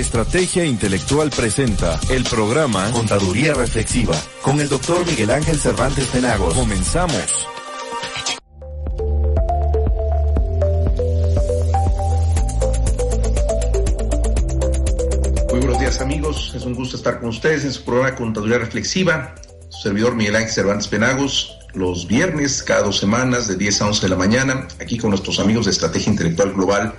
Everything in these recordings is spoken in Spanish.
Estrategia Intelectual presenta el programa Contaduría Reflexiva con el doctor Miguel Ángel Cervantes Penagos. Comenzamos. Muy buenos días amigos, es un gusto estar con ustedes en su programa Contaduría Reflexiva. Su servidor Miguel Ángel Cervantes Penagos, los viernes, cada dos semanas, de 10 a 11 de la mañana, aquí con nuestros amigos de Estrategia Intelectual Global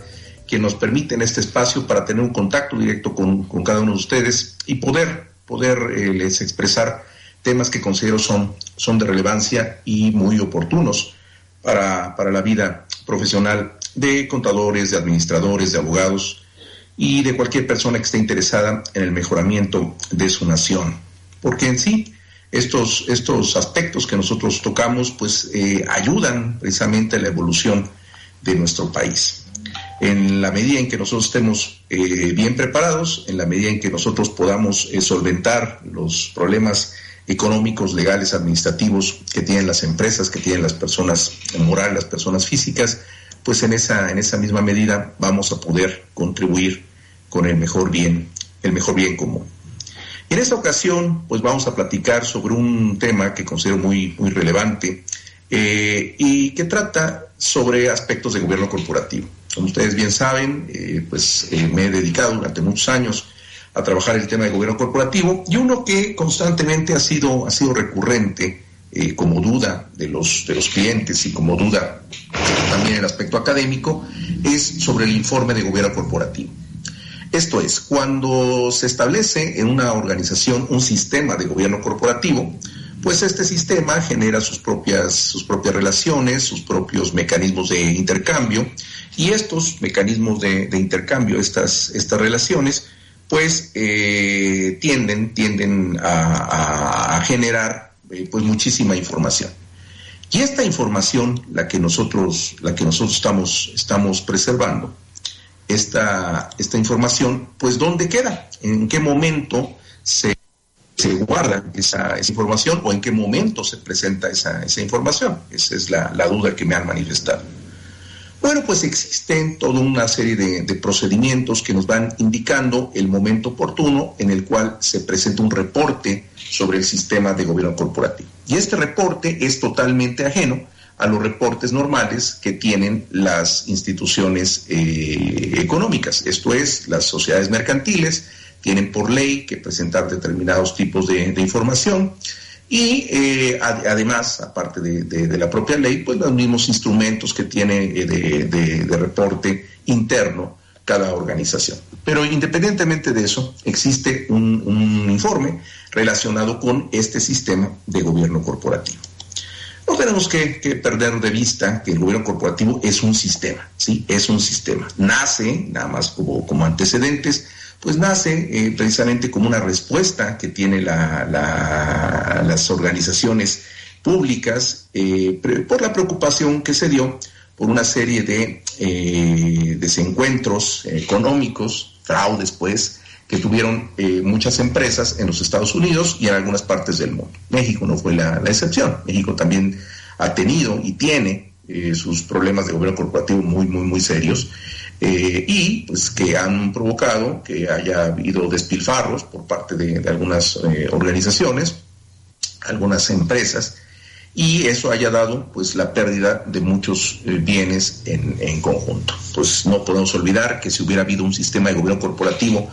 que nos permiten este espacio para tener un contacto directo con, cada uno de ustedes y poder, poder eh, les expresar temas que considero son, son de relevancia y muy oportunos para, para la vida profesional de contadores, de administradores, de abogados y de cualquier persona que esté interesada en el mejoramiento de su nación. Porque en sí, estos, estos aspectos que nosotros tocamos, pues eh, ayudan precisamente a la evolución de nuestro país en la medida en que nosotros estemos eh, bien preparados, en la medida en que nosotros podamos eh, solventar los problemas económicos, legales, administrativos que tienen las empresas, que tienen las personas morales, las personas físicas, pues en esa, en esa misma medida vamos a poder contribuir con el mejor bien, el mejor bien común. En esta ocasión, pues vamos a platicar sobre un tema que considero muy, muy relevante eh, y que trata sobre aspectos de gobierno corporativo. Como ustedes bien saben, eh, pues eh, me he dedicado durante muchos años a trabajar el tema de gobierno corporativo y uno que constantemente ha sido, ha sido recurrente eh, como duda de los, de los clientes y como duda también el aspecto académico es sobre el informe de gobierno corporativo. Esto es, cuando se establece en una organización un sistema de gobierno corporativo, pues este sistema genera sus propias, sus propias relaciones, sus propios mecanismos de intercambio y estos mecanismos de, intercambio, estas, estas relaciones, pues eh, tienden, tienden a, generar eh, pues muchísima información. Y esta información, la que nosotros, la que nosotros estamos, estamos preservando, esta, esta información, pues ¿dónde queda? ¿En qué momento se se guarda esa, información o en qué momento se presenta esa, información. Esa es la, duda que me han manifestado. Bueno, pues existen toda una serie de, de, procedimientos que nos van indicando el momento oportuno en el cual se presenta un reporte sobre el sistema de gobierno corporativo. Y este reporte es totalmente ajeno a los reportes normales que tienen las instituciones eh, económicas, esto es, las sociedades mercantiles, tienen por ley que presentar determinados tipos de, información y eh, además, aparte de, la propia ley, pues los mismos instrumentos que tiene eh, de, reporte interno cada organización. Pero independientemente de eso, existe un, informe relacionado con este sistema de gobierno corporativo. No tenemos que, perder de vista que el gobierno corporativo es un sistema, ¿sí? Es un sistema. Nace, nada más como, como antecedentes, pues nace eh, precisamente como una respuesta que tienen las organizaciones públicas eh, por la preocupación que se dio por una serie de eh, desencuentros económicos, fraudes, pues, que tuvieron muchas empresas en los Estados Unidos y en algunas partes del mundo. México no fue la excepción. México también ha tenido y tiene sus problemas de gobierno corporativo muy, muy, muy serios. Eh, y pues que han provocado que haya habido despilfarros por parte de, algunas eh, organizaciones, algunas empresas, y eso haya dado pues la pérdida de muchos eh, bienes en, conjunto. Pues no podemos olvidar que si hubiera habido un sistema de gobierno corporativo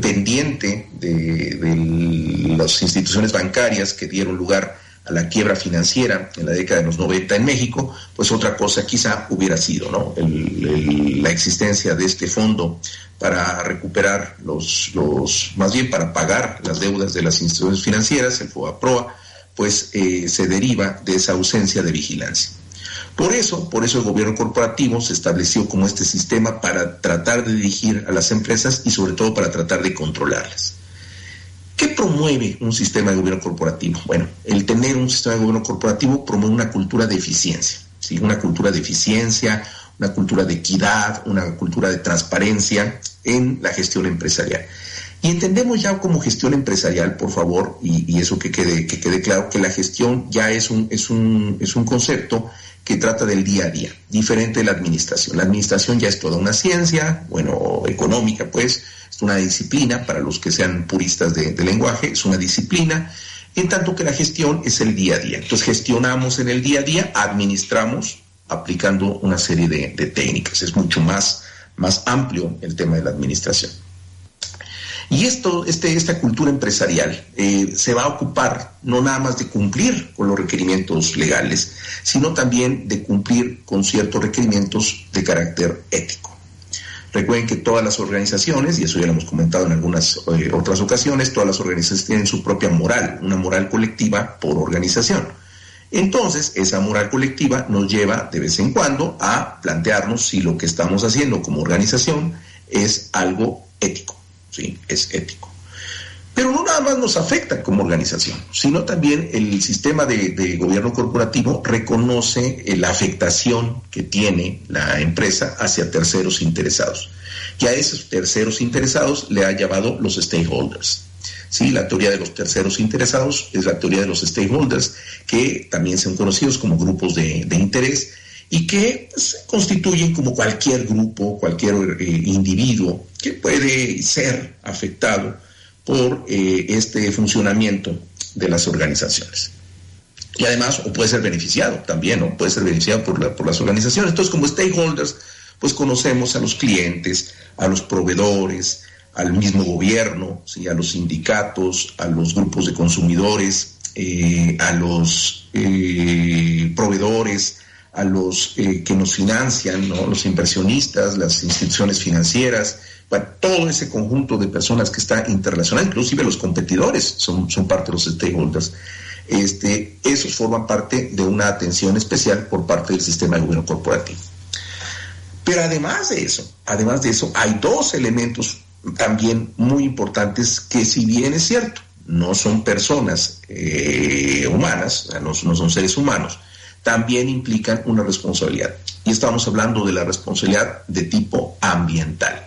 pendiente de, de las instituciones bancarias que dieron lugar a la quiebra financiera en la década de los 90 en México, pues otra cosa quizá hubiera sido, ¿no? la existencia de este fondo para recuperar los, los, más bien para pagar las deudas de las instituciones financieras, el FOAPROA, pues eh, se deriva de esa ausencia de vigilancia. Por eso, por eso el gobierno corporativo se estableció como este sistema para tratar de dirigir a las empresas y sobre todo para tratar de controlarlas. ¿Qué promueve un sistema de gobierno corporativo? Bueno, el tener un sistema de gobierno corporativo promueve una cultura de eficiencia, ¿sí? una cultura de eficiencia, una cultura de equidad, una cultura de transparencia en la gestión empresarial. Y entendemos ya como gestión empresarial, por favor, y, eso que quede, que quede claro, que la gestión ya es un, es un, es un concepto que trata del día a día, diferente de la administración. La administración ya es toda una ciencia, bueno, económica, pues, es una disciplina, para los que sean puristas de, lenguaje, es una disciplina, en tanto que la gestión es el día a día. Entonces gestionamos en el día a día, administramos aplicando una serie de, técnicas. Es mucho más, más amplio el tema de la administración. Y esto, este, esta cultura empresarial eh, se va a ocupar no nada más de cumplir con los requerimientos legales, sino también de cumplir con ciertos requerimientos de carácter ético. Recuerden que todas las organizaciones, y eso ya lo hemos comentado en algunas eh, otras ocasiones, todas las organizaciones tienen su propia moral, una moral colectiva por organización. Entonces, esa moral colectiva nos lleva de vez en cuando a plantearnos si lo que estamos haciendo como organización es algo ético. ¿sí? Es ético. Pero no nada más nos afecta como organización, sino también el sistema de, gobierno corporativo reconoce eh, la afectación que tiene la empresa hacia terceros interesados. Y a esos terceros interesados le ha llamado los stakeholders. Sí, la teoría de los terceros interesados es la teoría de los stakeholders, que también son conocidos como grupos de, interés y que se constituyen como cualquier grupo, cualquier eh, individuo que puede ser afectado por eh, este funcionamiento de las organizaciones. Y además, o puede ser beneficiado también, ¿no? Puede ser beneficiado por, por las organizaciones. Entonces, como stakeholders, pues conocemos a los clientes, a los proveedores, al mismo gobierno, ¿sí? a los sindicatos, a los grupos de consumidores, eh, a los eh, proveedores, a los que nos financian, ¿no? los inversionistas, las instituciones financieras, todo ese conjunto de personas que está interrelacionado, inclusive los competidores son, son parte de los stakeholders, este, esos forman parte de una atención especial por parte del sistema de gobierno corporativo. Pero además de eso, además de eso, hay dos elementos también muy importantes que si bien es cierto, no son personas eh, humanas, no son seres humanos, también implican una responsabilidad. Y estamos hablando de la responsabilidad de tipo ambiental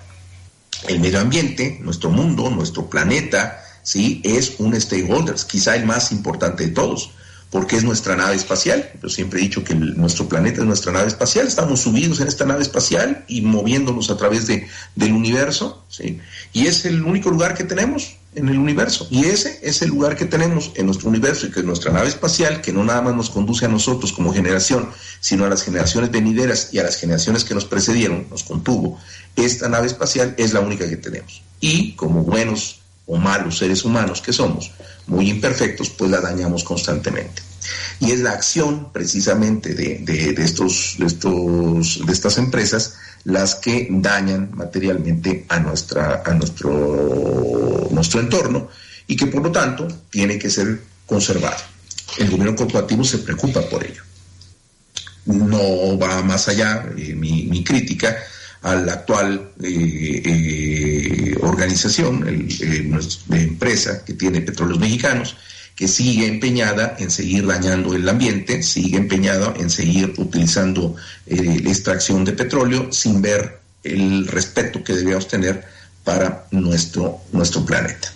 el medio ambiente, nuestro mundo, nuestro planeta, ¿sí? es un stakeholder, quizá el más importante de todos, porque es nuestra nave espacial. Yo siempre he dicho que nuestro planeta es nuestra nave espacial, estamos subidos en esta nave espacial y moviéndonos a través de, del universo, ¿sí? y es el único lugar que tenemos en el universo. Y ese es el lugar que tenemos en nuestro universo y que es nuestra nave espacial, que no nada más nos conduce a nosotros como generación, sino a las generaciones venideras y a las generaciones que nos precedieron, nos contuvo. Esta nave espacial es la única que tenemos. Y como buenos o malos seres humanos que somos, muy imperfectos, pues la dañamos constantemente. Y es la acción precisamente de, de, estos, estos, de estas empresas las que dañan materialmente a, nuestra, a nuestro, nuestro entorno y que por lo tanto tiene que ser conservado. El gobierno corporativo se preocupa por ello. No va más allá eh, mi, crítica a la actual eh, eh, organización de empresa que tiene petróleos mexicanos, que sigue empeñada en seguir dañando el ambiente, sigue empeñada en seguir utilizando eh, la extracción de petróleo sin ver el respeto que debíamos tener para nuestro, nuestro planeta.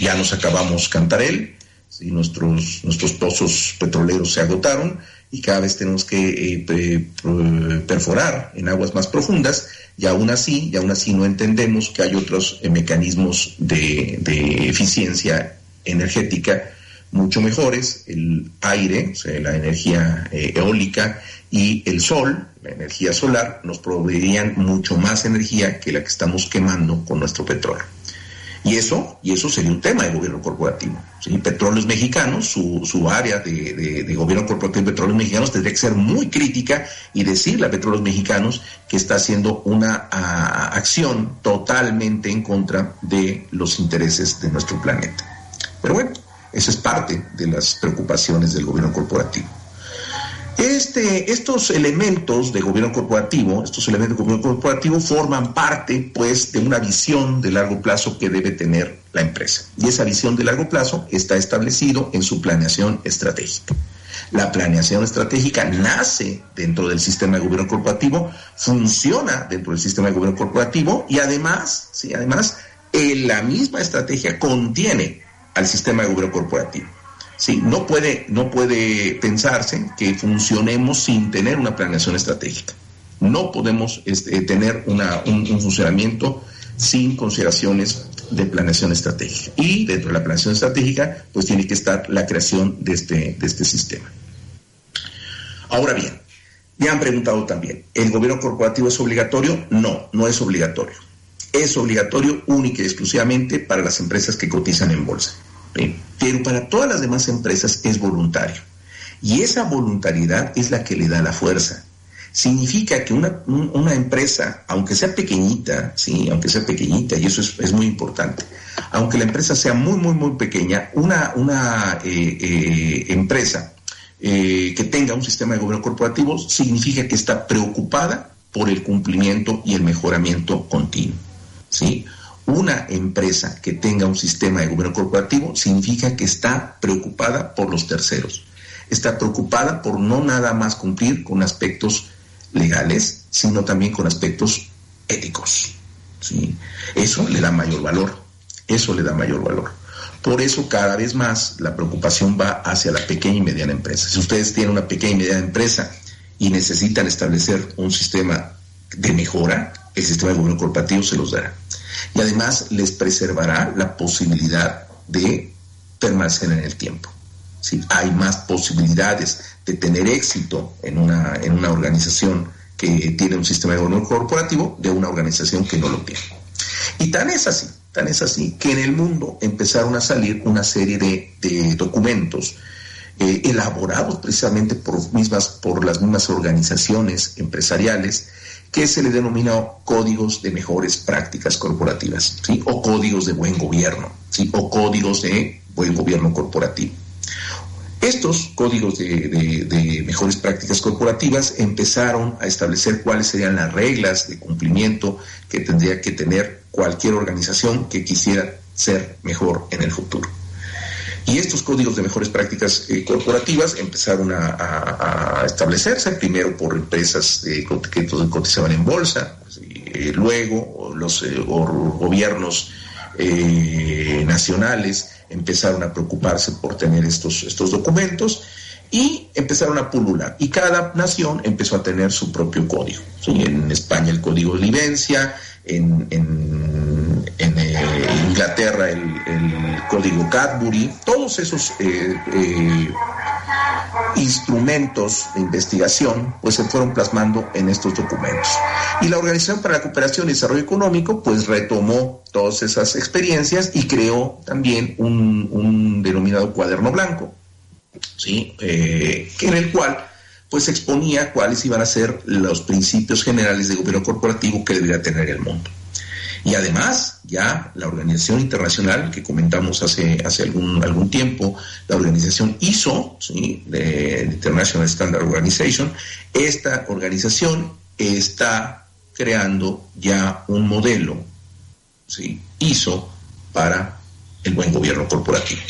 Ya nos acabamos Cantarel, ¿sí? nuestros, nuestros pozos petroleros se agotaron y cada vez tenemos que eh, perforar en aguas más profundas y aún así, y aún así no entendemos que hay otros eh, mecanismos de, de eficiencia energética mucho mejores, el aire, la energía eh, eólica y el sol, la energía solar, nos proveerían mucho más energía que la que estamos quemando con nuestro petróleo. Y eso, y eso sería un tema de gobierno corporativo. ¿sí? Petróleos Mexicanos, su, su área de, de, gobierno corporativo de petróleos mexicanos tendría que ser muy crítica y decirle a Petróleos Mexicanos que está haciendo una acción totalmente en contra de los intereses de nuestro planeta. Pero bueno, eso es parte de las preocupaciones del gobierno corporativo. Este, estos elementos de gobierno corporativo, estos elementos de gobierno corporativo forman parte, pues, de una visión de largo plazo que debe tener la empresa. Y esa visión de largo plazo está establecido en su planeación estratégica. La planeación estratégica nace dentro del sistema de gobierno corporativo, funciona dentro del sistema de gobierno corporativo y además, sí, además, la misma estrategia contiene al sistema de gobierno corporativo. Sí, no puede, no puede pensarse que funcionemos sin tener una planeación estratégica. No podemos este, tener una, un, funcionamiento sin consideraciones de planeación estratégica. Y dentro de la planeación estratégica, pues tiene que estar la creación de este, de este sistema. Ahora bien, me han preguntado también, ¿el gobierno corporativo es obligatorio? No, no es obligatorio. Es obligatorio única y exclusivamente para las empresas que cotizan en bolsa pero para todas las demás empresas es voluntario. Y esa voluntariedad es la que le da la fuerza. Significa que una, empresa, aunque sea pequeñita, sí, aunque sea pequeñita, y eso es, muy importante, aunque la empresa sea muy, muy, muy pequeña, una, eh, eh, empresa eh, que tenga un sistema de gobierno corporativo significa que está preocupada por el cumplimiento y el mejoramiento continuo. ¿Sí? Una empresa que tenga un sistema de gobierno corporativo significa que está preocupada por los terceros. Está preocupada por no nada más cumplir con aspectos legales, sino también con aspectos éticos. ¿sí? Eso le da mayor valor. Eso le da mayor valor. Por eso cada vez más la preocupación va hacia la pequeña y mediana empresa. Si ustedes tienen una pequeña y mediana empresa y necesitan establecer un sistema de mejora, el sistema de gobierno corporativo se los dará y además les preservará la posibilidad de permanecer en el tiempo. Hay más posibilidades de tener éxito en una, en una organización que tiene un sistema de gobierno corporativo de una organización que no lo tiene. Y tan es así, tan es así, que en el mundo empezaron a salir una serie de, documentos eh, elaborados precisamente por, mismas, por las mismas organizaciones empresariales que se le denominó códigos de mejores prácticas corporativas, o códigos de buen gobierno, o códigos de buen gobierno corporativo. Estos códigos de, mejores prácticas corporativas empezaron a establecer cuáles serían las reglas de cumplimiento que tendría que tener cualquier organización que quisiera ser mejor en el futuro. Y estos códigos de mejores prácticas eh, corporativas empezaron a, establecerse, primero por empresas eh, que cotizaban en bolsa, pues, eh, luego los gobiernos nacionales empezaron a preocuparse por tener estos, estos documentos y empezaron a pulular. Y cada nación empezó a tener su propio código. En España el código de livencia, en, eh, Inglaterra el, código Cadbury, todos esos eh, eh, instrumentos de investigación pues se fueron plasmando en estos documentos. Y la Organización para la Cooperación y Desarrollo Económico pues retomó todas esas experiencias y creó también un, denominado cuaderno blanco, ¿sí? en el cual pues exponía cuáles iban a ser los principios generales de gobierno corporativo que debería tener el mundo. Y además, ya la organización internacional que comentamos hace, hace algún, algún tiempo, la organización ISO, ¿sí? de International Standard Organization, esta organización está creando ya un modelo ¿sí? ISO para el buen gobierno corporativo.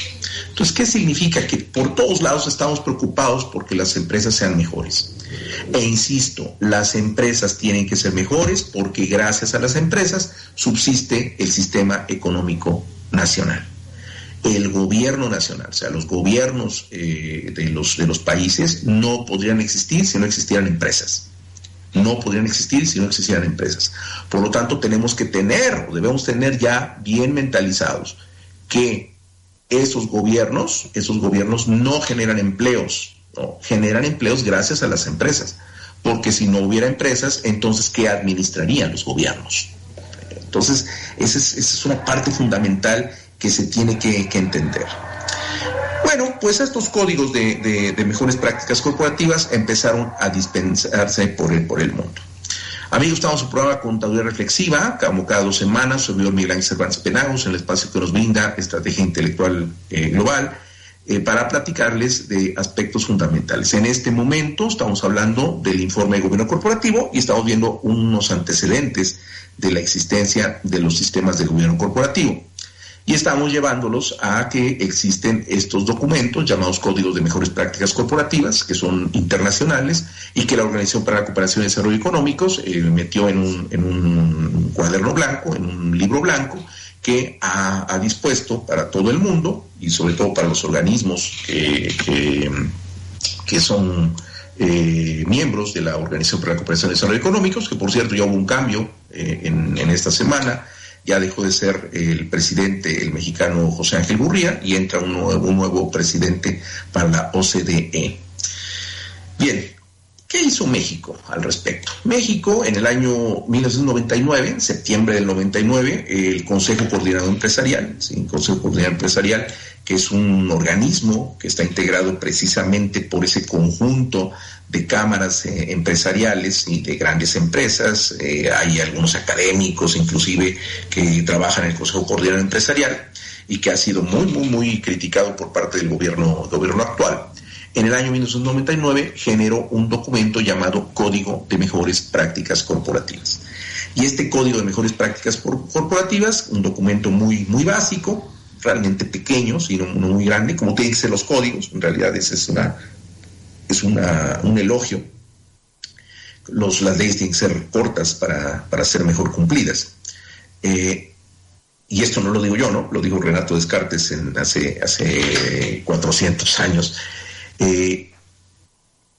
Entonces, ¿qué significa? Que por todos lados estamos preocupados porque las empresas sean mejores. E insisto, las empresas tienen que ser mejores porque gracias a las empresas subsiste el sistema económico nacional. El gobierno nacional, o sea, los gobiernos eh, de, los, de los países no podrían existir si no existieran empresas no podrían existir si no existieran empresas. Por lo tanto, tenemos que tener, o debemos tener ya bien mentalizados, que esos gobiernos, esos gobiernos no generan empleos, ¿no? generan empleos gracias a las empresas, porque si no hubiera empresas, entonces ¿qué administrarían los gobiernos? Entonces, esa es, una parte fundamental que se tiene que, entender. Bueno, pues estos códigos de, mejores prácticas corporativas empezaron a dispensarse por el, por el mundo. Amigos, estamos en su programa Contaduría Reflexiva, como cada dos semanas, servidor Miguel Ángel Cervantes Penagos, en el espacio que nos brinda Estrategia Intelectual eh, Global. Eh, para platicarles de aspectos fundamentales. En este momento estamos hablando del informe de gobierno corporativo y estamos viendo unos antecedentes de la existencia de los sistemas de gobierno corporativo. Y estamos llevándolos a que existen estos documentos llamados Códigos de Mejores Prácticas Corporativas, que son internacionales y que la Organización para la Cooperación y Desarrollo Económicos eh, metió en un, en un cuaderno blanco, en un libro blanco, que ha, dispuesto para todo el mundo y sobre todo para los organismos que, que, son eh, miembros de la Organización para la Cooperación y Desarrollo Económicos, que por cierto ya hubo un cambio eh, en, esta semana, ya dejó de ser el presidente, el mexicano José Ángel Gurría, y entra un nuevo presidente para la OCDE. Bien, ¿Qué hizo México al respecto? México en el año 1999, en septiembre del 99, el Consejo Coordinador Empresarial, ¿sí? Consejo Coordinador Empresarial, que es un organismo que está integrado precisamente por ese conjunto de cámaras eh, empresariales y de grandes empresas, eh, hay algunos académicos inclusive que trabajan en el Consejo Coordinador Empresarial y que ha sido muy, muy, muy criticado por parte del gobierno, gobierno actual en el año 1999 generó un documento llamado Código de Mejores Prácticas Corporativas. Y este Código de Mejores Prácticas Corporativas, un documento muy, muy básico, realmente pequeño, sino no muy grande, como tienen que ser los códigos, en realidad es, es, una, es una, un elogio. Los, las leyes tienen que ser cortas para, para ser mejor cumplidas. Eh, y esto no lo digo yo, ¿no? Lo dijo Renato Descartes en, hace, hace 400 años. Eh,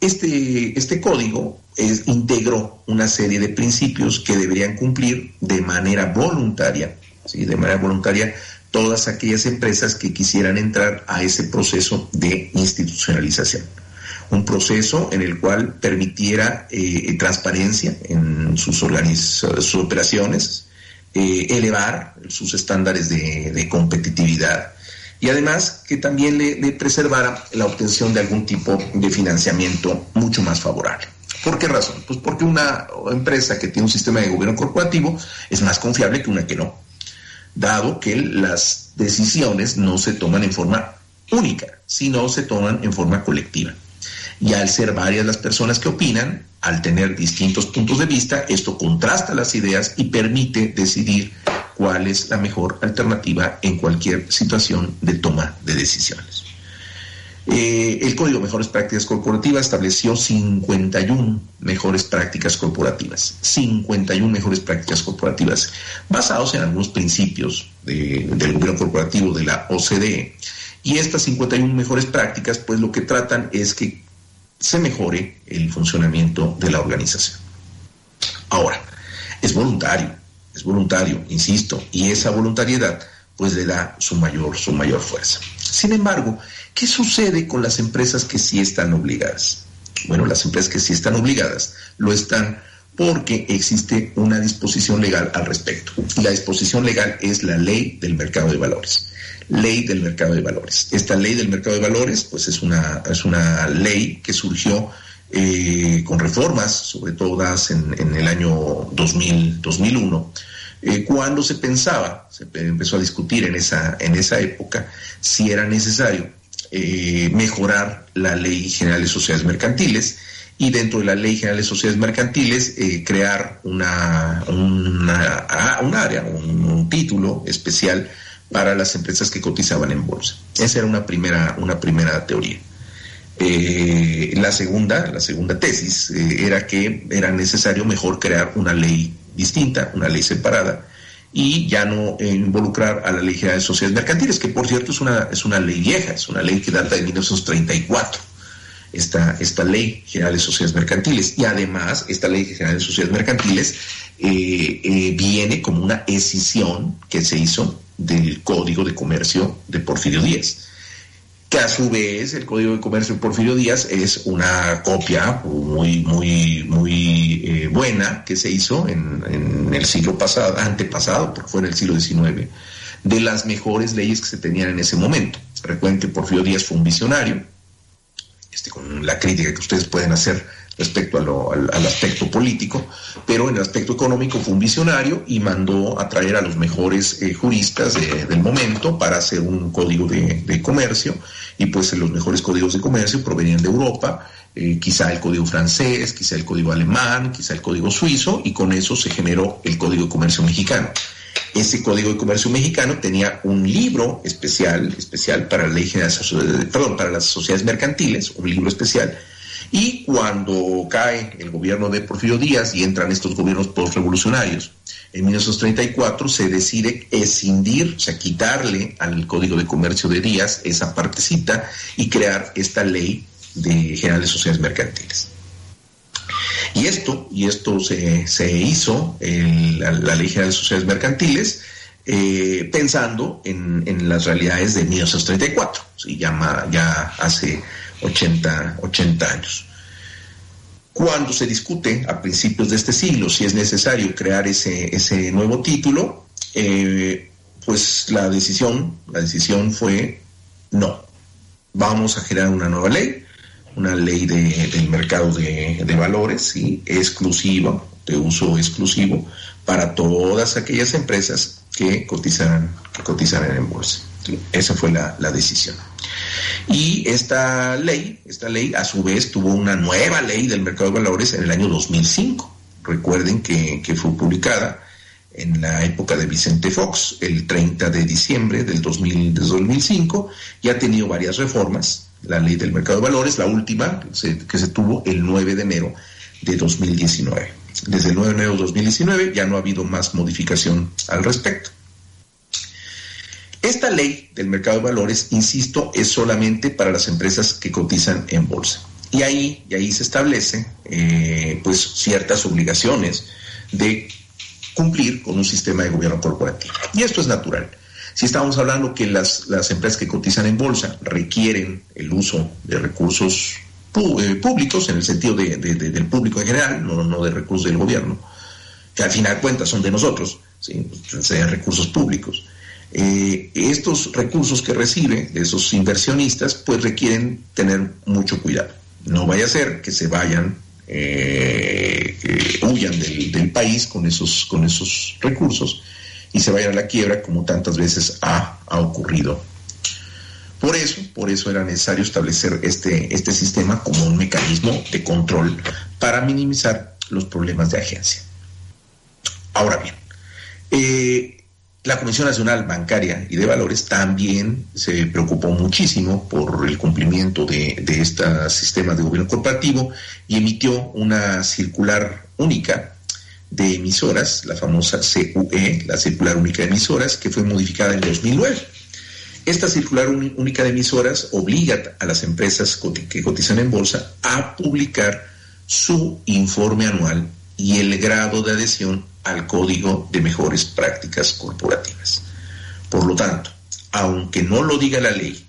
este, este código es, integró una serie de principios que deberían cumplir de manera voluntaria, ¿sí? de manera voluntaria todas aquellas empresas que quisieran entrar a ese proceso de institucionalización. Un proceso en el cual permitiera eh, transparencia en sus, operaciones, eh, elevar sus estándares de competitividad, y además que también le, preservara la obtención de algún tipo de financiamiento mucho más favorable. ¿Por qué razón? Pues porque una empresa que tiene un sistema de gobierno corporativo es más confiable que una que no, dado que las decisiones no se toman en forma única, sino se toman en forma colectiva. Y al ser varias las personas que opinan, al tener distintos puntos de vista, esto contrasta las ideas y permite decidir cuál es la mejor alternativa en cualquier situación de toma de decisiones. Eh, el Código de Mejores Prácticas Corporativas estableció 51 mejores prácticas corporativas, 51 mejores prácticas corporativas, basados en algunos principios del gobierno corporativo de la OCDE. Y estas 51 mejores prácticas, pues lo que tratan es que se mejore el funcionamiento de la organización. Ahora, es voluntario, es voluntario, insisto, y esa voluntariedad pues le da su mayor, su mayor fuerza. Sin embargo, ¿qué sucede con las empresas que sí están obligadas? Bueno, las empresas que sí están obligadas lo están porque existe una disposición legal al respecto. Y la disposición legal es la ley del mercado de valores. Ley del mercado de valores. Esta ley del mercado de valores, pues es una, es una ley que surgió eh, con reformas, sobre todo dadas en, el año 2000, 2001, eh, cuando se pensaba, se empezó a discutir en esa, en esa época, si era necesario eh, mejorar la Ley General de Sociedades Mercantiles y dentro de la Ley General de Sociedades Mercantiles crear una, una, ah, un área, un, título especial para las empresas que cotizaban en bolsa. Esa era una primera, una primera teoría. Eh, la segunda, la segunda tesis eh, era que era necesario mejor crear una ley distinta, una ley separada, y ya no involucrar a la ley general de sociedades mercantiles, que por cierto es una, es una ley vieja, es una ley que data de 1934, esta, esta ley general de sociedades mercantiles. Y además, esta ley general de sociedades mercantiles eh, viene como una escisión que se hizo del Código de Comercio de Porfirio Díaz que a su vez el Código de Comercio de Porfirio Díaz es una copia muy, muy, muy eh, buena que se hizo en, el siglo pasado, antepasado, porque fue en el siglo XIX, de las mejores leyes que se tenían en ese momento. Recuerden que Porfirio Díaz fue un visionario, este, con la crítica que ustedes pueden hacer respecto al, aspecto político, pero en el aspecto económico fue un visionario y mandó a traer a los mejores eh, juristas del momento para hacer un código de, comercio y pues los mejores códigos de comercio provenían de Europa, eh, quizá el código francés, quizá el código alemán, quizá el código suizo, y con eso se generó el código de comercio mexicano. Ese código de comercio mexicano tenía un libro especial, especial para la ley general, perdón, para las sociedades mercantiles, un libro especial. Y cuando cae el gobierno de Porfirio Díaz y entran estos gobiernos postrevolucionarios, en 1934 se decide escindir, o sea, quitarle al Código de Comercio de Díaz esa partecita y crear esta ley de general de sociedades mercantiles. Y esto, y esto se, hizo, en la, Ley General de Sociedades Mercantiles, eh, pensando en, las realidades de 1934, ¿sí? ya, ya hace 80, 80 años. Cuando se discute a principios de este siglo si es necesario crear ese, ese nuevo título, eh, pues la decisión, la decisión fue no. Vamos a generar una nueva ley, una ley de, del mercado de, valores, ¿sí? exclusiva, de uso exclusivo, para todas aquellas empresas que cotizan, que cotizan en bolsa. Esa fue la, decisión. Y esta ley, esta ley a su vez tuvo una nueva ley del mercado de valores en el año 2005. Recuerden que, fue publicada en la época de Vicente Fox, el 30 de diciembre del 2005, y ha tenido varias reformas. La ley del mercado de valores, la última que se tuvo el 9 de enero de 2019. Desde el 9 de enero de 2019 ya no ha habido más modificación al respecto. Esta ley del mercado de valores, insisto, es solamente para las empresas que cotizan en bolsa. Y ahí, y ahí se establece eh, pues ciertas obligaciones de cumplir con un sistema de gobierno corporativo. Y esto es natural. Si estamos hablando que las, empresas que cotizan en bolsa requieren el uso de recursos eh, públicos, en el sentido de, del público en general, no, no de recursos del gobierno, que al final cuentas son de nosotros, ¿sí? sean recursos públicos. Eh, estos recursos que recibe de esos inversionistas pues requieren tener mucho cuidado. No vaya a ser que se vayan, eh, que huyan del, país con esos, con esos recursos y se vayan a la quiebra como tantas veces ha, ocurrido. Por eso, por eso era necesario establecer este, este sistema como un mecanismo de control para minimizar los problemas de agencia. Ahora bien, eh, la Comisión Nacional Bancaria y de Valores también se preocupó muchísimo por el cumplimiento de, de este sistema de gobierno corporativo y emitió una circular única de emisoras, la famosa CUE, la circular única de emisoras, que fue modificada en 2009. Esta circular única de emisoras obliga a las empresas que cotizan en bolsa a publicar su informe anual y el grado de adhesión al Código de Mejores Prácticas Corporativas. Por lo tanto, aunque no lo diga la ley,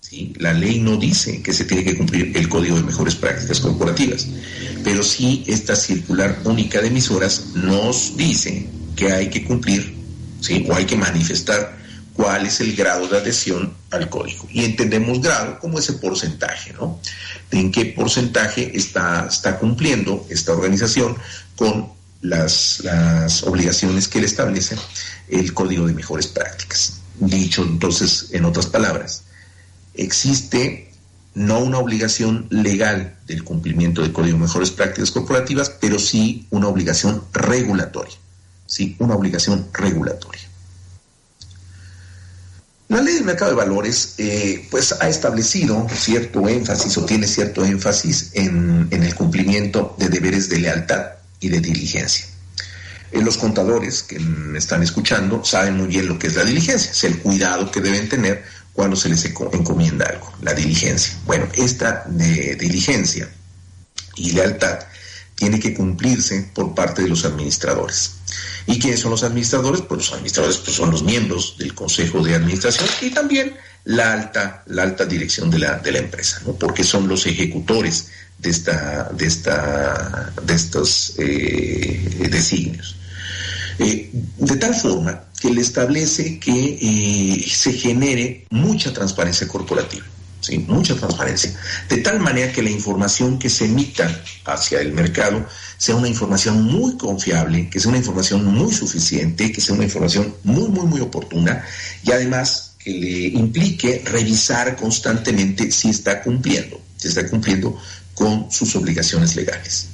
¿sí? la ley no dice que se tiene que cumplir el Código de Mejores Prácticas Corporativas, pero sí esta circular única de emisoras nos dice que hay que cumplir ¿sí? o hay que manifestar cuál es el grado de adhesión al código. Y entendemos grado como ese porcentaje, ¿no? De en qué porcentaje está, está cumpliendo esta organización con las, obligaciones que le establece el Código de Mejores Prácticas. Dicho entonces, en otras palabras, existe no una obligación legal del cumplimiento del Código de Mejores Prácticas Corporativas, pero sí una obligación regulatoria. Sí, una obligación regulatoria. La ley del mercado de valores eh, pues ha establecido cierto énfasis o tiene cierto énfasis en, en el cumplimiento de deberes de lealtad y de diligencia. Eh, los contadores que me están escuchando saben muy bien lo que es la diligencia, es el cuidado que deben tener cuando se les encomienda algo, la diligencia. Bueno, esta de diligencia y lealtad tiene que cumplirse por parte de los administradores. ¿Y quiénes son los administradores? Pues los administradores pues, son los miembros del Consejo de Administración y también la alta, la alta dirección de la, de la empresa, ¿no? porque son los ejecutores de, esta, de, esta, de estos eh, designios. Eh, de tal forma que le establece que eh, se genere mucha transparencia corporativa. ¿sí? mucha transparencia, de tal manera que la información que se emita hacia el mercado sea una información muy confiable, que sea una información muy suficiente, que sea una información muy, muy, muy oportuna y además que le implique revisar constantemente si está cumpliendo, si está cumpliendo con sus obligaciones legales.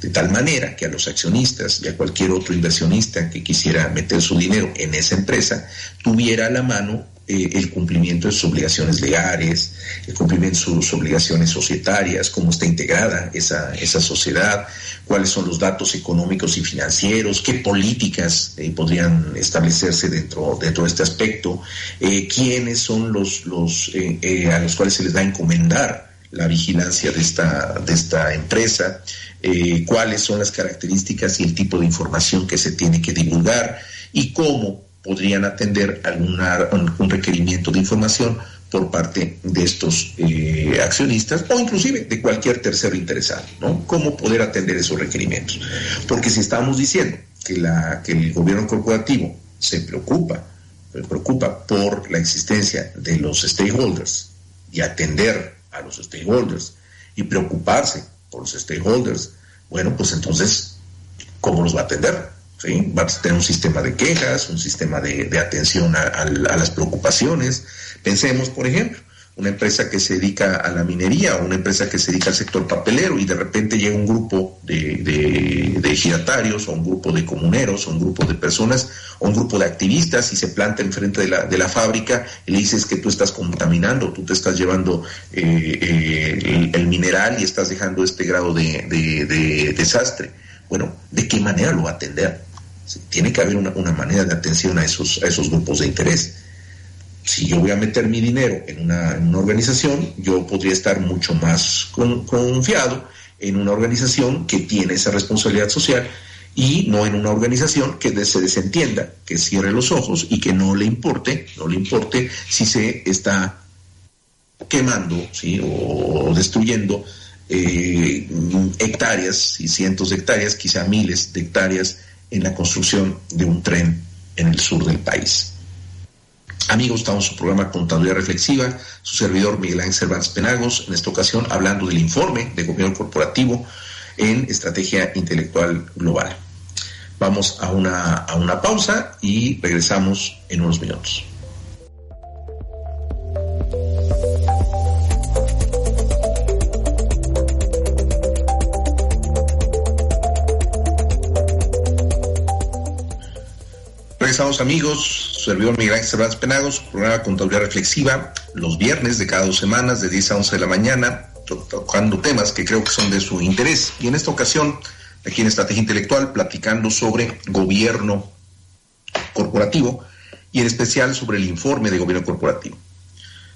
De tal manera que a los accionistas y a cualquier otro inversionista que quisiera meter su dinero en esa empresa tuviera a la mano eh, el cumplimiento de sus obligaciones legales, el cumplimiento de sus obligaciones societarias, cómo está integrada esa, esa sociedad, cuáles son los datos económicos y financieros, qué políticas eh, podrían establecerse dentro, dentro de este aspecto, eh, quiénes son los, los a los cuales se les va a encomendar la vigilancia de esta, de esta empresa, eh, cuáles son las características y el tipo de información que se tiene que divulgar y cómo podrían atender alguna, un requerimiento de información por parte de estos eh, accionistas o inclusive de cualquier tercero interesado, ¿no? Cómo poder atender esos requerimientos. Porque si estamos diciendo que, la, que el gobierno corporativo se preocupa, se preocupa por la existencia de los stakeholders y atender a los stakeholders y preocuparse por los stakeholders, bueno, pues entonces, ¿cómo los va a atender? ¿Sí? Va a tener un sistema de quejas, un sistema de, atención a, las preocupaciones. Pensemos, por ejemplo, una empresa que se dedica a la minería o una empresa que se dedica al sector papelero y de repente llega un grupo de, de, giratarios o un grupo de comuneros o un grupo de personas o un grupo de activistas y se planta enfrente de la, de la fábrica y le dices que tú estás contaminando, tú te estás llevando eh, eh, el, mineral y estás dejando este grado de, desastre. Bueno, ¿de qué manera lo va a atender? Tiene que haber una, una manera de atención a esos, a esos grupos de interés si yo voy a meter mi dinero en una, organización, yo podría estar mucho más confiado en una organización que tiene esa responsabilidad social y no en una organización que se desentienda, que cierre los ojos y que no le importe, no le importe si se está quemando o, destruyendo eh, hectáreas y cientos de hectáreas, quizá miles de hectáreas en la construcción de un tren en el sur del país. Amigos, estamos en su programa Contabilidad Reflexiva, su servidor Miguel Ángel Cervantes Penagos, en esta ocasión hablando del informe de gobierno corporativo en estrategia intelectual global. Vamos a una, a una pausa y regresamos en unos minutos. Regresamos amigos, servidor Miguel Ángel Cervantes Penagos, programa Contabilidad Reflexiva, los viernes de cada dos semanas, de 10 a 11 de la mañana, tocando temas que creo que son de su interés. Y en esta ocasión, aquí en Estrategia Intelectual, platicando sobre gobierno corporativo y en especial sobre el informe de gobierno corporativo.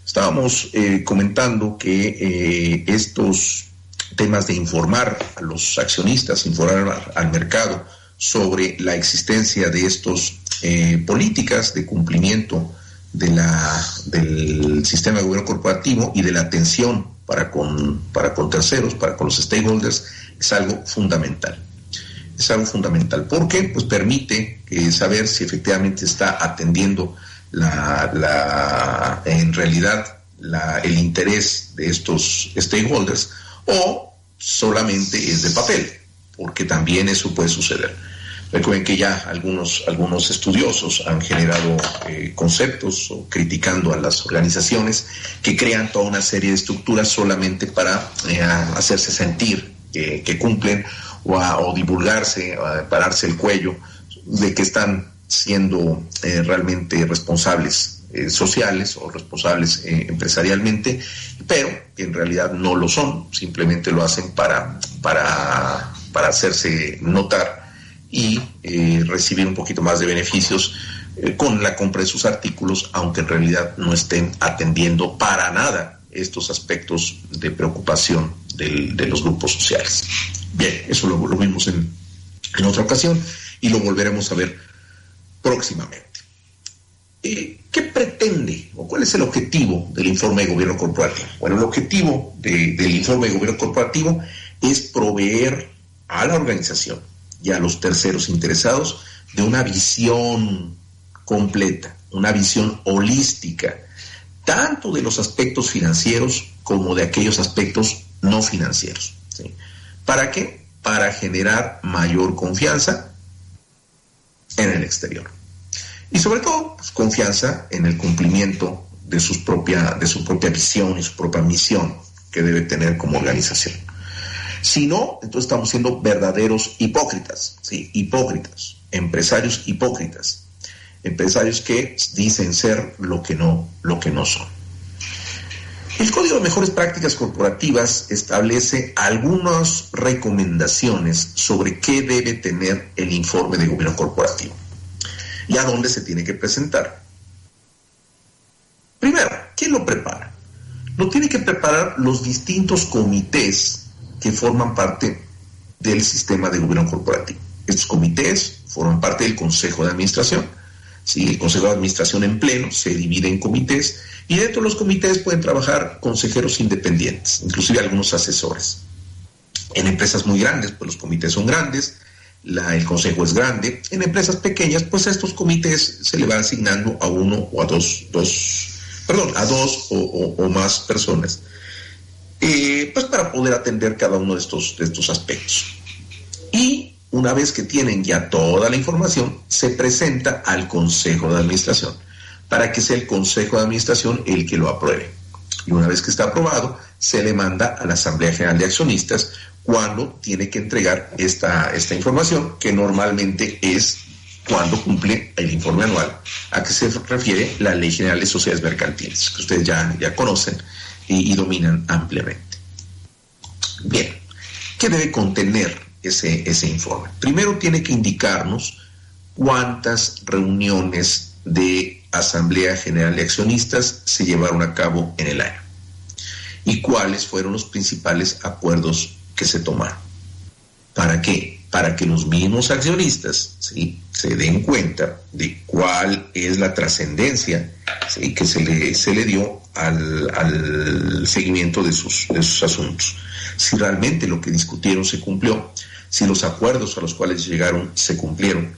Estábamos eh, comentando que eh, estos temas de informar a los accionistas, informar al mercado sobre la existencia de estos eh, políticas de cumplimiento de la, del sistema de gobierno corporativo y de la atención para con, para con terceros, para con los stakeholders, es algo fundamental. Es algo fundamental porque pues, permite eh, saber si efectivamente está atendiendo la, en realidad la, el interés de estos stakeholders o solamente es de papel, porque también eso puede suceder. Recuerden que ya algunos, algunos estudiosos han generado eh, conceptos o criticando a las organizaciones que crean toda una serie de estructuras solamente para eh, hacerse sentir que cumplen o, divulgarse, o pararse el cuello de que están siendo eh, realmente responsables sociales o responsables empresarialmente, pero que en realidad no lo son, simplemente lo hacen para, para, para hacerse notar y eh, recibir un poquito más de beneficios eh, con la compra de sus artículos, aunque en realidad no estén atendiendo para nada estos aspectos de preocupación de los grupos sociales. Bien, eso lo, vimos en, en, otra ocasión y lo volveremos a ver próximamente. Eh, ¿Qué pretende o cuál es el objetivo del informe de gobierno corporativo? Bueno, el objetivo del informe de gobierno corporativo es proveer a la organización y a los terceros interesados de una visión completa, una visión holística, tanto de los aspectos financieros como de aquellos aspectos no financieros. ¿Para qué? Para generar mayor confianza en el exterior. Y sobre todo, pues, confianza en el cumplimiento de, sus propia, de su propia visión y su propia misión que debe tener como organización. Si no, entonces estamos siendo verdaderos hipócritas, ¿sí? Hipócritas, empresarios hipócritas, empresarios que dicen ser lo que no, lo que no son. El Código de Mejores Prácticas Corporativas establece algunas recomendaciones sobre qué debe tener el informe de gobierno corporativo y a dónde se tiene que presentar. Primero, ¿quién lo prepara? Lo tiene que preparar los distintos comités que forman parte del sistema de gobierno corporativo. Estos comités forman parte del Consejo de Administración. ¿sí? El Consejo de Administración en pleno se divide en comités y dentro de los comités pueden trabajar consejeros independientes, inclusive algunos asesores. En empresas muy grandes, pues los comités son grandes, el consejo es grande. En empresas pequeñas, pues a estos comités se le va asignando a uno o a dos, dos perdón, a dos o, más personas, eh, pues para poder atender cada uno de estos, de estos aspectos. Y una vez que tienen ya toda la información, se presenta al consejo de administración para que sea el consejo de administración el que lo apruebe. Y una vez que está aprobado, se le manda a la Asamblea General de Accionistas cuando tiene que entregar esta, esta información, que normalmente es cuando cumple el informe anual a que se refiere la Ley General de Sociedades Mercantiles, que ustedes ya, ya conocen y, dominan ampliamente. Bien, ¿qué debe contener ese, ese informe? Primero tiene que indicarnos cuántas reuniones de Asamblea General de Accionistas se llevaron a cabo en el año y cuáles fueron los principales acuerdos que se tomaron. ¿Para qué? Para que los mismos accionistas se den cuenta de cuál es la trascendencia que se le, se le dio al, seguimiento de sus, asuntos. Si realmente lo que discutieron se cumplió, si los acuerdos a los cuales llegaron se cumplieron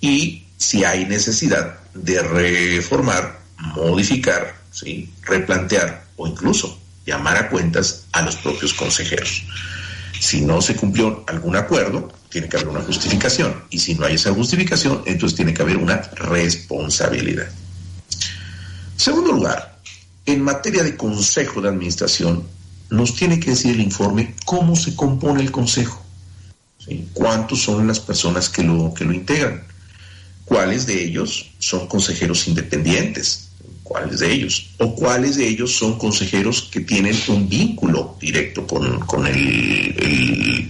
y si hay necesidad de reformar, modificar, replantear o incluso llamar a cuentas a los propios consejeros. Si no se cumplió algún acuerdo, tiene que haber una justificación. Y si no hay esa justificación, entonces tiene que haber una responsabilidad. Segundo lugar, en materia de consejo de administración, nos tiene que decir el informe cómo se compone el consejo. ¿Cuántos son las personas que lo, que lo integran? ¿Cuáles de ellos son consejeros independientes? cuáles de ellos, o cuáles de ellos son consejeros que tienen un vínculo directo con, con, el,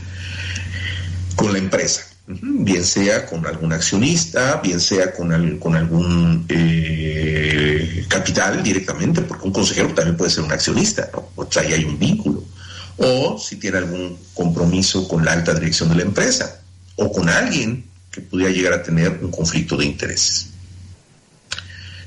con la empresa, bien sea con algún accionista, bien sea con, con algún eh, capital directamente, porque un consejero también puede ser un accionista, o sea, ahí hay un vínculo, o si tiene algún compromiso con la alta dirección de la empresa, o con alguien que pudiera llegar a tener un conflicto de intereses.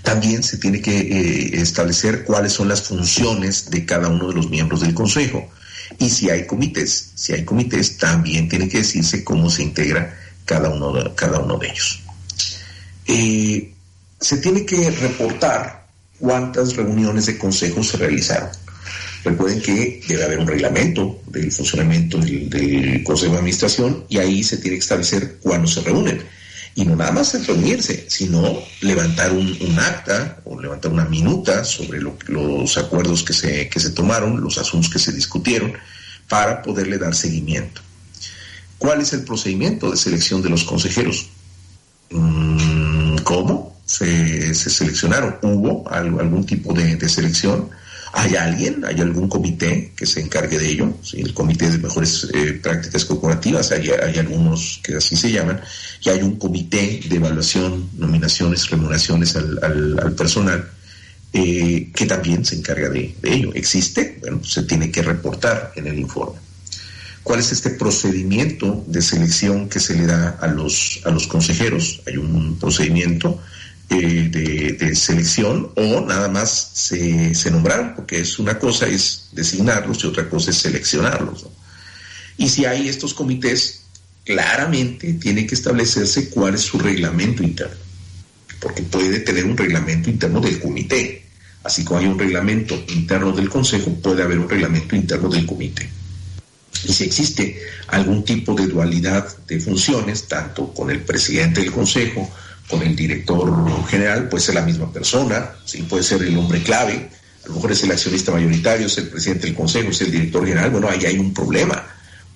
También se tiene que eh, establecer cuáles son las funciones de cada uno de los miembros del Consejo. Y si hay comités, si hay comités, también tiene que decirse cómo se integra cada uno de, cada uno de ellos. Eh, se tiene que reportar cuántas reuniones de consejo se realizaron. Recuerden que debe haber un reglamento del funcionamiento del, del, Consejo de Administración y ahí se tiene que establecer cuándo se reúnen y no nada más es reunirse, sino levantar un, acta o levantar una minuta sobre los acuerdos que se, que se tomaron, los asuntos que se discutieron, para poderle dar seguimiento. ¿Cuál es el procedimiento de selección de los consejeros? Mm, ¿Cómo? Se, seleccionaron. ¿Hubo algún tipo de selección? ¿Hay alguien, hay algún comité que se encargue de ello? El Comité de Mejores eh, Prácticas Corporativas, hay, algunos que así se llaman, y hay un comité de evaluación, nominaciones, remuneraciones al, personal, eh, que también se encarga de, ello. ¿Existe? Bueno, se tiene que reportar en el informe. ¿Cuál es este procedimiento de selección que se le da a los, a los consejeros? Hay un procedimiento eh, de, selección o nada más se, se, nombraron, porque es una cosa es designarlos y otra cosa es seleccionarlos. Y si hay estos comités, claramente tiene que establecerse cuál es su reglamento interno, porque puede tener un reglamento interno del comité. Así como hay un reglamento interno del Consejo, puede haber un reglamento interno del comité. Y si existe algún tipo de dualidad de funciones, tanto con el presidente del Consejo con el director general, puede ser la misma persona, ¿sí? puede ser el hombre clave, a lo mejor es el accionista mayoritario, es el presidente del consejo, es el director general, bueno, ahí hay un problema.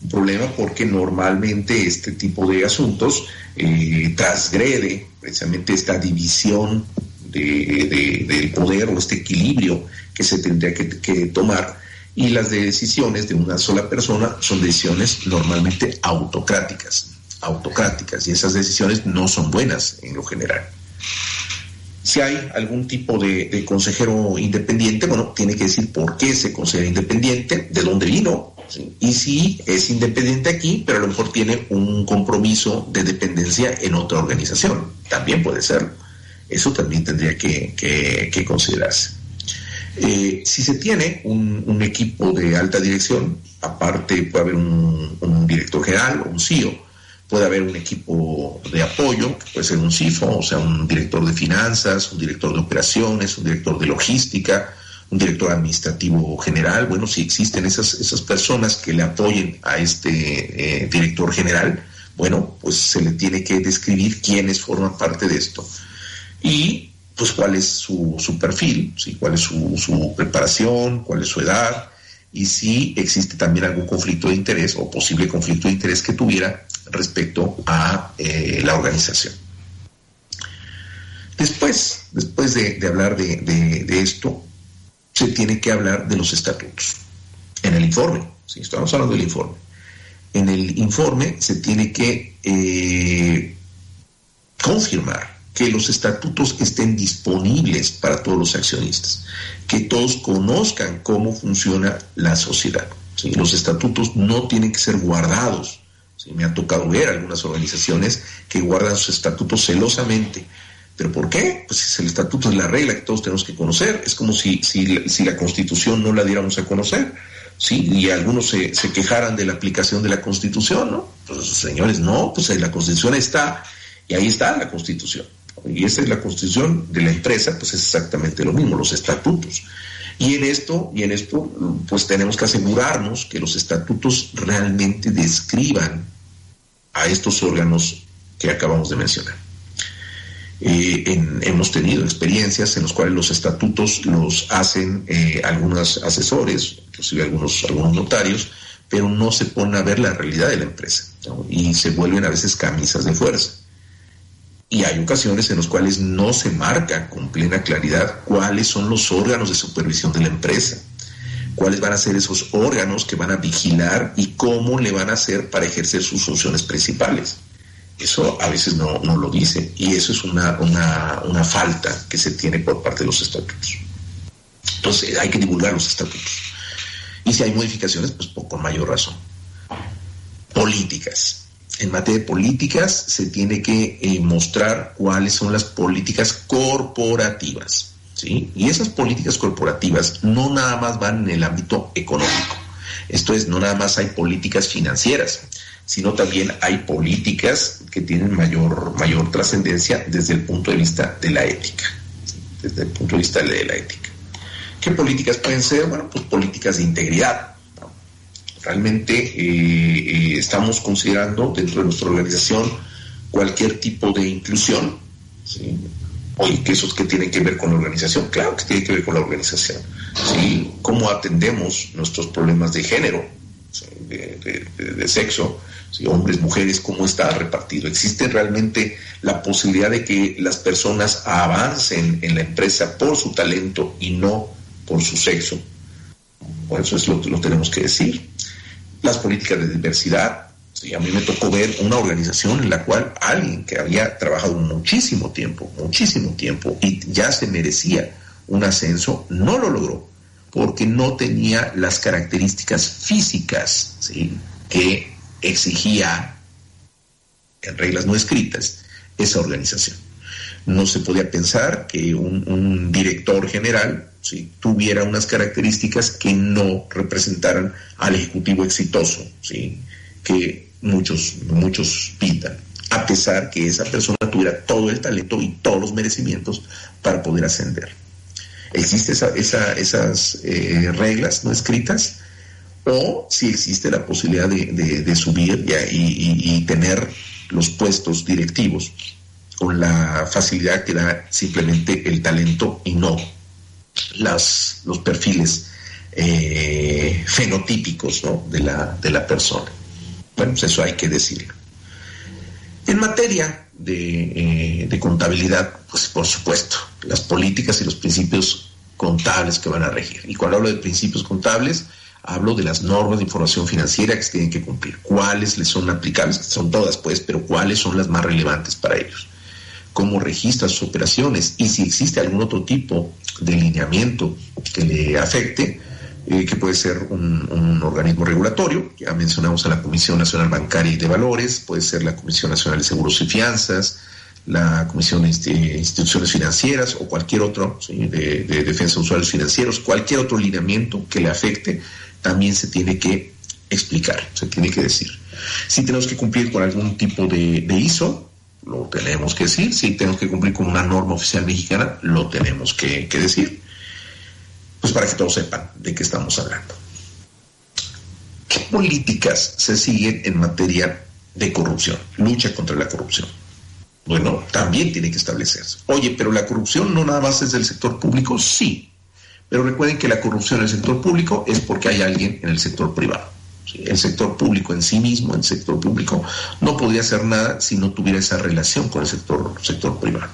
Un problema porque normalmente este tipo de asuntos eh, transgrede precisamente esta división de, del poder o este equilibrio que se tendría que tomar y las decisiones de una sola persona son decisiones normalmente autocráticas, autocráticas, y esas decisiones no son buenas en lo general. Si hay algún tipo de, consejero independiente, bueno, tiene que decir por qué se considera independiente, de dónde vino, y si es independiente aquí, pero a lo mejor tiene un compromiso de dependencia en otra organización, también puede ser. Eso también tendría que, considerarse. Eh, si se tiene un, equipo de alta dirección, aparte puede haber un, un director general o un CEO, puede haber un equipo de apoyo, que puede ser un CIFO, o sea, un director de finanzas, un director de operaciones, un director de logística, un director administrativo general. Bueno, si existen esas, esas personas que le apoyen a este eh, director general, bueno, pues se le tiene que describir quiénes forman parte de esto. Y pues cuál es su, su perfil, ¿sí? cuál es su, su preparación, cuál es su edad, y si existe también algún conflicto de interés o posible conflicto de interés que tuviera respecto a eh, la organización. Después, después de, hablar de, esto, se tiene que hablar de los estatutos. En el informe, si estamos hablando del informe. En el informe se tiene que eh, confirmar que los estatutos estén disponibles para todos los accionistas, que todos conozcan cómo funciona la sociedad. Los estatutos no tienen que ser guardados me ha tocado ver algunas organizaciones que guardan sus estatutos celosamente. ¿Pero por qué? Pues si el estatuto es la regla que todos tenemos que conocer. Es como si, si, la constitución no la diéramos a conocer. Sí, y algunos se, se, quejaran de la aplicación de la constitución, ¿no? Pues señores, no, pues la constitución está, y ahí está la constitución. Y esa es la constitución de la empresa, pues es exactamente lo mismo, los estatutos. Y en esto, y en esto, pues tenemos que asegurarnos que los estatutos realmente describan a estos órganos que acabamos de mencionar. Eh, hemos tenido experiencias en las cuales los estatutos los hacen eh, algunos asesores, inclusive algunos, algunos notarios, pero no se ponen a ver la realidad de la empresa y se vuelven a veces camisas de fuerza. Y hay ocasiones en las cuales no se marca con plena claridad cuáles son los órganos de supervisión de la empresa cuáles van a ser esos órganos que van a vigilar y cómo le van a hacer para ejercer sus funciones principales. Eso a veces no, lo dice y eso es una, una, falta que se tiene por parte de los estatutos. Entonces hay que divulgar los estatutos. Y si hay modificaciones, pues con mayor razón. Políticas. En materia de políticas se tiene que eh, mostrar cuáles son las políticas corporativas y esas políticas corporativas no nada más van en el ámbito económico. Esto es, no nada más hay políticas financieras, sino también hay políticas que tienen mayor, mayor trascendencia desde el punto de vista de la ética. Desde el punto de vista de la ética. ¿Qué políticas pueden ser? Bueno, pues políticas de integridad. Realmente estamos considerando dentro de nuestra organización cualquier tipo de inclusión. ¿sí? Oye, que esos que tienen que ver con la organización, claro que tiene que ver con la organización. ¿sí? ¿Cómo atendemos nuestros problemas de género, de, sexo, hombres, mujeres, cómo está repartido? ¿Existe realmente la posibilidad de que las personas avancen en la empresa por su talento y no por su sexo? Bueno, eso es lo que lo tenemos que decir. Las políticas de diversidad, a mí me tocó ver una organización en la cual alguien que había trabajado muchísimo tiempo, muchísimo tiempo, y ya se merecía un ascenso, no lo logró, porque no tenía las características físicas que exigía, en reglas no escritas, esa organización. No se podía pensar que un, director general tuviera unas características que no representaran al ejecutivo exitoso, ¿sí? que muchos, muchos pintan, a pesar que esa persona tuviera todo el talento y todos los merecimientos para poder ascender. ¿Existen esa, esas eh, reglas no escritas? ¿O si existe la posibilidad de, subir y, y, tener los puestos directivos con la facilidad que da simplemente el talento y no las, los perfiles eh, fenotípicos de, la, de la persona. Bueno, pues eso hay que decirlo. En materia de, eh, de, contabilidad, pues por supuesto, las políticas y los principios contables que van a regir. Y cuando hablo de principios contables, hablo de las normas de información financiera que se tienen que cumplir. ¿Cuáles les son aplicables? Son todas, pues, pero ¿cuáles son las más relevantes para ellos? ¿Cómo registra sus operaciones? Y si existe algún otro tipo de lineamiento que le afecte, eh, que puede ser un, organismo regulatorio, ya mencionamos a la Comisión Nacional Bancaria y de Valores, puede ser la Comisión Nacional de Seguros y Fianzas, la Comisión de Instituciones Financieras o cualquier otro de, defensa de usuarios financieros, cualquier otro lineamiento que le afecte, también se tiene que explicar, se tiene que decir. Si tenemos que cumplir con algún tipo de ISO, lo tenemos que decir. Si tenemos que cumplir con una norma oficial mexicana, lo tenemos que, decir pues para que todos sepan de qué estamos hablando. ¿Qué políticas se siguen en materia de corrupción, lucha contra la corrupción? Bueno, también tiene que establecerse. Oye, pero la corrupción no nada más es del sector público, sí. Pero recuerden que la corrupción en el sector público es porque hay alguien en el sector privado. El sector público en sí mismo, el sector público, no podría hacer nada si no tuviera esa relación con el sector, sector privado.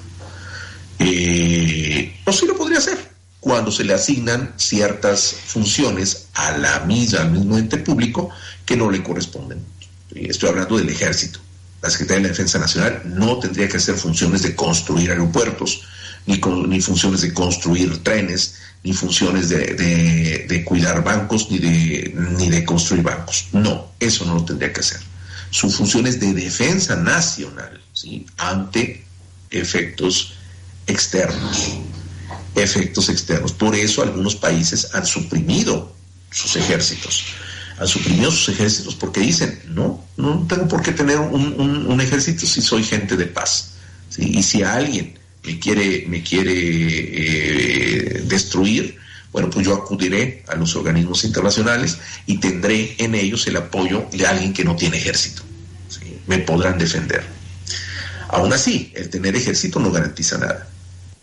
Eh, o sí lo podría hacer, cuando se le asignan ciertas funciones a la misma, al mismo ente público que no le corresponden. Estoy hablando del ejército. La Secretaría de la Defensa Nacional no tendría que hacer funciones de construir aeropuertos, ni, funciones de construir trenes, ni funciones de, cuidar bancos, ni de, ni de construir bancos. No, eso no lo tendría que hacer. Su función es de defensa nacional, ¿sí? ante efectos externos efectos externos. Por eso algunos países han suprimido sus ejércitos. Han suprimido sus ejércitos porque dicen, no, no tengo por qué tener un, ejército si soy gente de paz. Y si alguien me quiere, me quiere eh, destruir, bueno, pues yo acudiré a los organismos internacionales y tendré en ellos el apoyo de alguien que no tiene ejército. Me podrán defender. Aún así, el tener ejército no garantiza nada.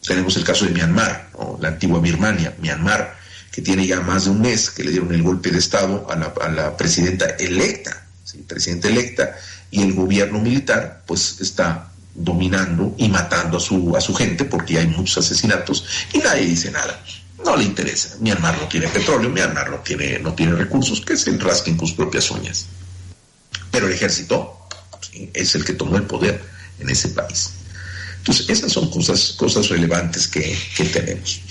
Tenemos el caso de Myanmar, o la antigua Birmania, Myanmar, que tiene ya más de un mes que le dieron el golpe de Estado a la, presidenta electa, presidenta electa, y el gobierno militar pues está dominando y matando a su, a su gente porque hay muchos asesinatos y nadie dice nada. No le interesa. Myanmar no tiene petróleo, Myanmar no tiene, no tiene recursos, que se rasquen con sus propias uñas. Pero el ejército es el que tomó el poder en ese país. Entonces, esas son cosas, cosas relevantes que, tenemos.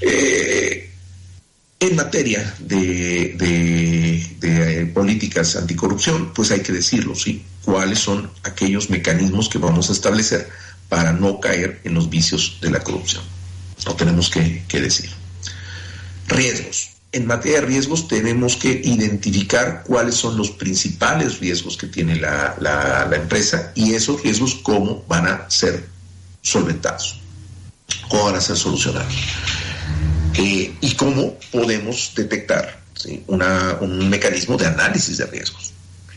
Eh, en materia de, eh, políticas anticorrupción, pues hay que decirlo, ¿sí? ¿Cuáles son aquellos mecanismos que vamos a establecer para no caer en los vicios de la corrupción? Lo tenemos que, decir. Riesgos. En materia de riesgos tenemos que identificar cuáles son los principales riesgos que tiene la, la empresa y esos riesgos cómo van a ser solventados, cómo van a ser solucionados. Eh, y cómo podemos detectar un mecanismo de análisis de riesgos.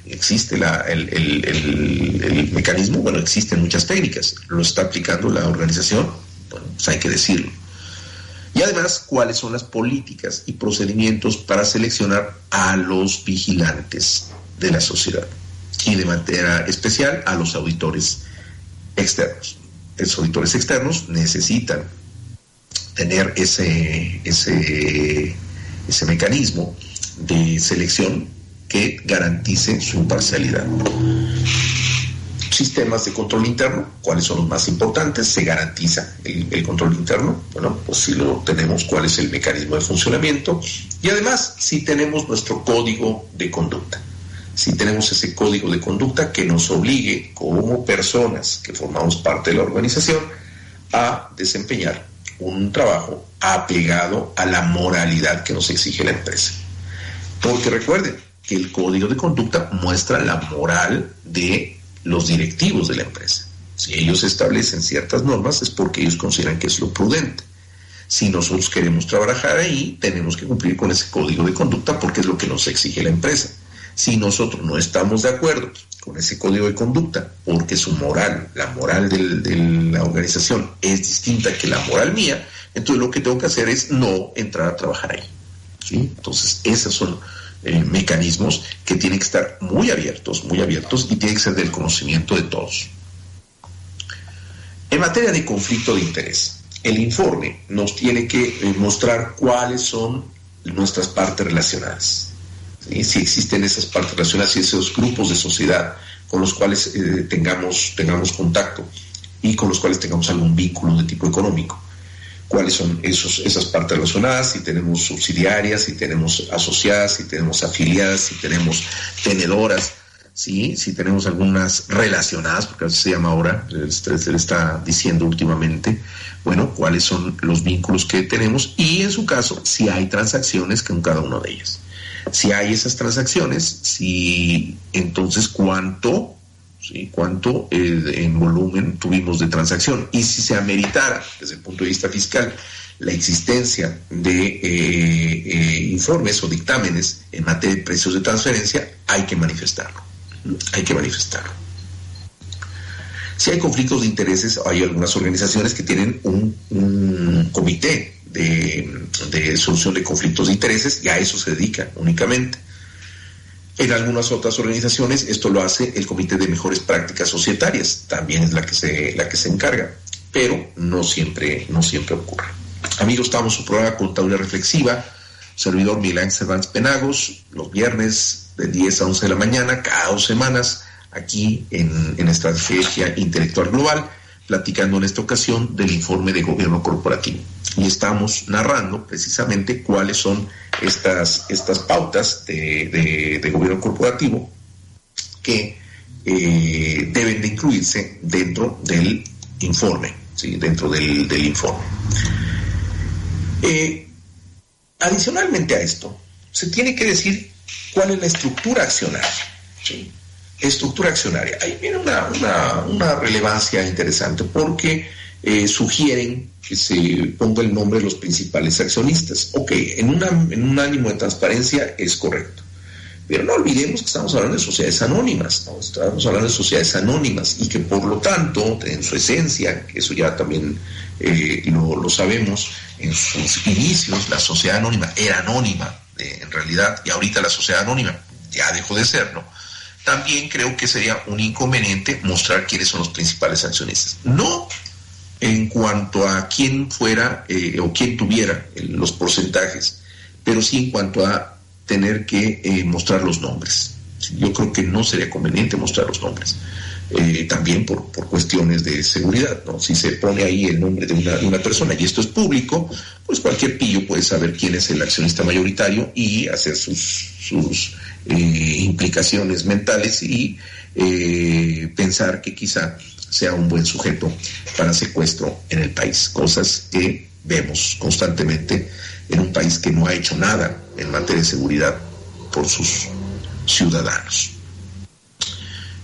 Existe el, mecanismo, bueno, existen muchas técnicas, lo está aplicando la organización, bueno, pues hay que decirlo. Y además, cuáles son las políticas y procedimientos para seleccionar a los vigilantes de la sociedad y de manera especial a los auditores externos. Los auditores externos necesitan tener ese, ese, ese mecanismo de selección que garantice su imparcialidad. Sistemas de control interno, ¿cuáles son los más importantes? Se garantiza el, control interno. Bueno, pues si lo tenemos, ¿cuál es el mecanismo de funcionamiento? Y además, si tenemos nuestro código de conducta. Si tenemos ese código de conducta que nos obligue, como personas que formamos parte de la organización, a desempeñar un trabajo apegado a la moralidad que nos exige la empresa. Porque recuerden que el código de conducta muestra la moral de los directivos de la empresa. Si ellos establecen ciertas normas es porque ellos consideran que es lo prudente. Si nosotros queremos trabajar ahí, tenemos que cumplir con ese código de conducta porque es lo que nos exige la empresa. Si nosotros no estamos de acuerdo con ese código de conducta, porque su moral, la moral de la organización es distinta que la moral mía, entonces lo que tengo que hacer es no entrar a trabajar ahí. Entonces, esos son eh, mecanismos que tienen que estar muy abiertos, muy abiertos y tienen que ser del conocimiento de todos. En materia de conflicto de interés, el informe nos tiene que eh, mostrar cuáles son nuestras partes relacionadas. Si existen esas partes relacionadas y esos grupos de sociedad con los cuales eh, tengamos, tengamos contacto y con los cuales tengamos algún vínculo de tipo económico cuáles son esos, esas partes relacionadas, si tenemos subsidiarias, si tenemos asociadas, si tenemos afiliadas, si tenemos tenedoras, ¿sí? si tenemos algunas relacionadas, porque así se llama ahora, se le está diciendo últimamente, bueno, cuáles son los vínculos que tenemos y en su caso, si hay transacciones con cada una de ellas. Si hay esas transacciones, si entonces cuánto cuánto eh, en volumen tuvimos de transacción. Y si se ameritara, desde el punto de vista fiscal, la existencia de eh, eh, informes o dictámenes en materia de precios de transferencia, hay que manifestarlo. Hay que manifestarlo. Si hay conflictos de intereses, hay algunas organizaciones que tienen un, comité de, solución de conflictos de intereses y a eso se dedica únicamente. En algunas otras organizaciones esto lo hace el Comité de Mejores Prácticas Societarias, también es la que se, la que se encarga, pero no siempre, no siempre ocurre. Amigos, estamos en su programa Contaduría Reflexiva, servidor Milán Cervantes Penagos, los viernes de 10 a 11 de la mañana, cada dos semanas, aquí en, en Estrategia Intelectual Global platicando en esta ocasión del informe de gobierno corporativo. Y estamos narrando precisamente cuáles son estas, estas pautas de, gobierno corporativo que eh, deben de incluirse dentro del informe, ¿sí? dentro del, informe. Eh, adicionalmente a esto, se tiene que decir cuál es la estructura accionaria. ¿sí? estructura accionaria. Ahí viene una, relevancia interesante porque eh, sugieren que se ponga el nombre de los principales accionistas. Ok, en, un ánimo de transparencia es correcto. Pero no olvidemos que estamos hablando de sociedades anónimas, estamos hablando de sociedades anónimas y que por lo tanto, en su esencia, eso ya también eh, lo, sabemos, en sus inicios la sociedad anónima era anónima eh, en realidad y ahorita la sociedad anónima ya dejó de serlo también creo que sería un inconveniente mostrar quiénes son los principales accionistas. No en cuanto a quién fuera eh, o quién tuviera los porcentajes, pero sí en cuanto a tener que eh, mostrar los nombres. Yo creo que no sería conveniente mostrar los nombres. Eh, también por, cuestiones de seguridad. ¿no? Si se pone ahí el nombre de una, una, persona y esto es público, pues cualquier pillo puede saber quién es el accionista mayoritario y hacer sus, sus eh, implicaciones mentales y eh, pensar que quizá sea un buen sujeto para secuestro en el país, cosas que vemos constantemente en un país que no ha hecho nada en materia de seguridad por sus ciudadanos.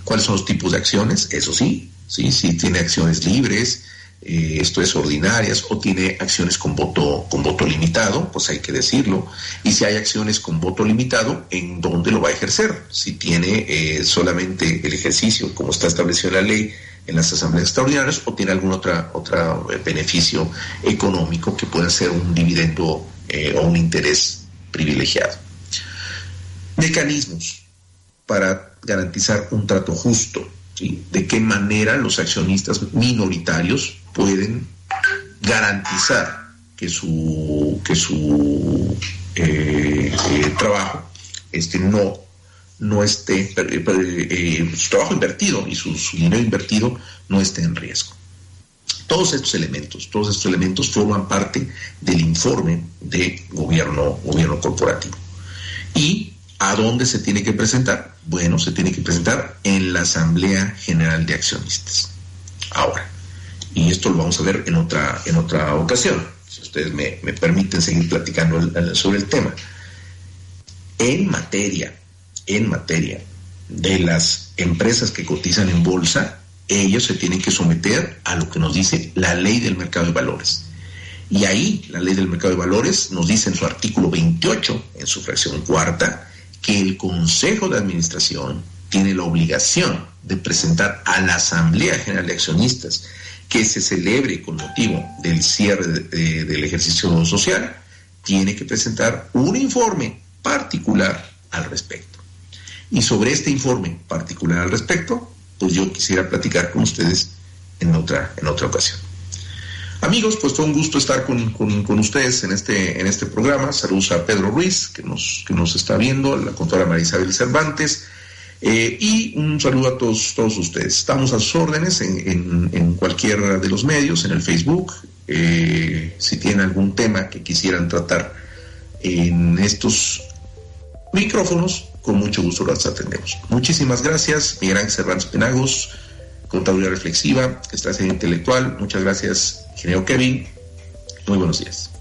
¿Cuáles son los tipos de acciones? Eso sí, sí, sí tiene acciones libres, eh, esto es ordinarias, o tiene acciones con voto, con voto limitado, pues hay que decirlo. Y si hay acciones con voto limitado, ¿en dónde lo va a ejercer? Si tiene eh, solamente el ejercicio, como está establecido en la ley, en las asambleas extraordinarias, o tiene algún otra, otro eh, beneficio económico que pueda ser un dividendo o un interés privilegiado. Mecanismos para garantizar un trato justo. ¿De qué manera los accionistas minoritarios pueden garantizar que su, que su eh, eh, trabajo este, no, no esté, eh, su trabajo invertido y su, dinero invertido no esté en riesgo. Todos estos elementos, todos estos elementos forman parte del informe de gobierno, gobierno corporativo. ¿Y a dónde se tiene que presentar? Bueno, se tiene que presentar en la Asamblea General de Accionistas. Ahora, y esto lo vamos a ver en otra, en otra ocasión, si ustedes me, permiten seguir platicando sobre el tema. En materia, en materia de las empresas que cotizan en bolsa, ellos se tienen que someter a lo que nos dice la ley del mercado de valores. Y ahí la ley del mercado de valores nos dice en su artículo 28, en su fracción cuarta, que el Consejo de Administración tiene la obligación de presentar a la Asamblea General de Accionistas que se celebre con motivo del cierre del ejercicio social, tiene que presentar un informe particular al respecto. Y sobre este informe particular al respecto, pues yo quisiera platicar con ustedes en otra, en otra ocasión. Amigos, pues fue un gusto estar con, con, ustedes en este, en este programa. Saludos a Pedro Ruiz, que nos, que nos está viendo, a la contadora María Isabel Cervantes, eh, y un saludo a todos, todos ustedes. Estamos a sus órdenes en, en, en cualquiera de los medios, en el Facebook. Eh, si tienen algún tema que quisieran tratar en estos micrófonos, con mucho gusto los atendemos. Muchísimas gracias, Miguel Ángel Cervantes Penagos, Contaduría Reflexiva, Estrategia Intelectual. Muchas gracias, ingeniero Kevin. Muy buenos días.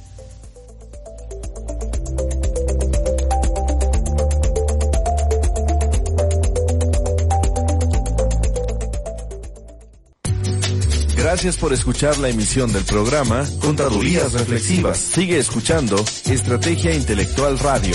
Gracias por escuchar la emisión del programa Contadurías Reflexivas. Sigue escuchando Estrategia Intelectual Radio.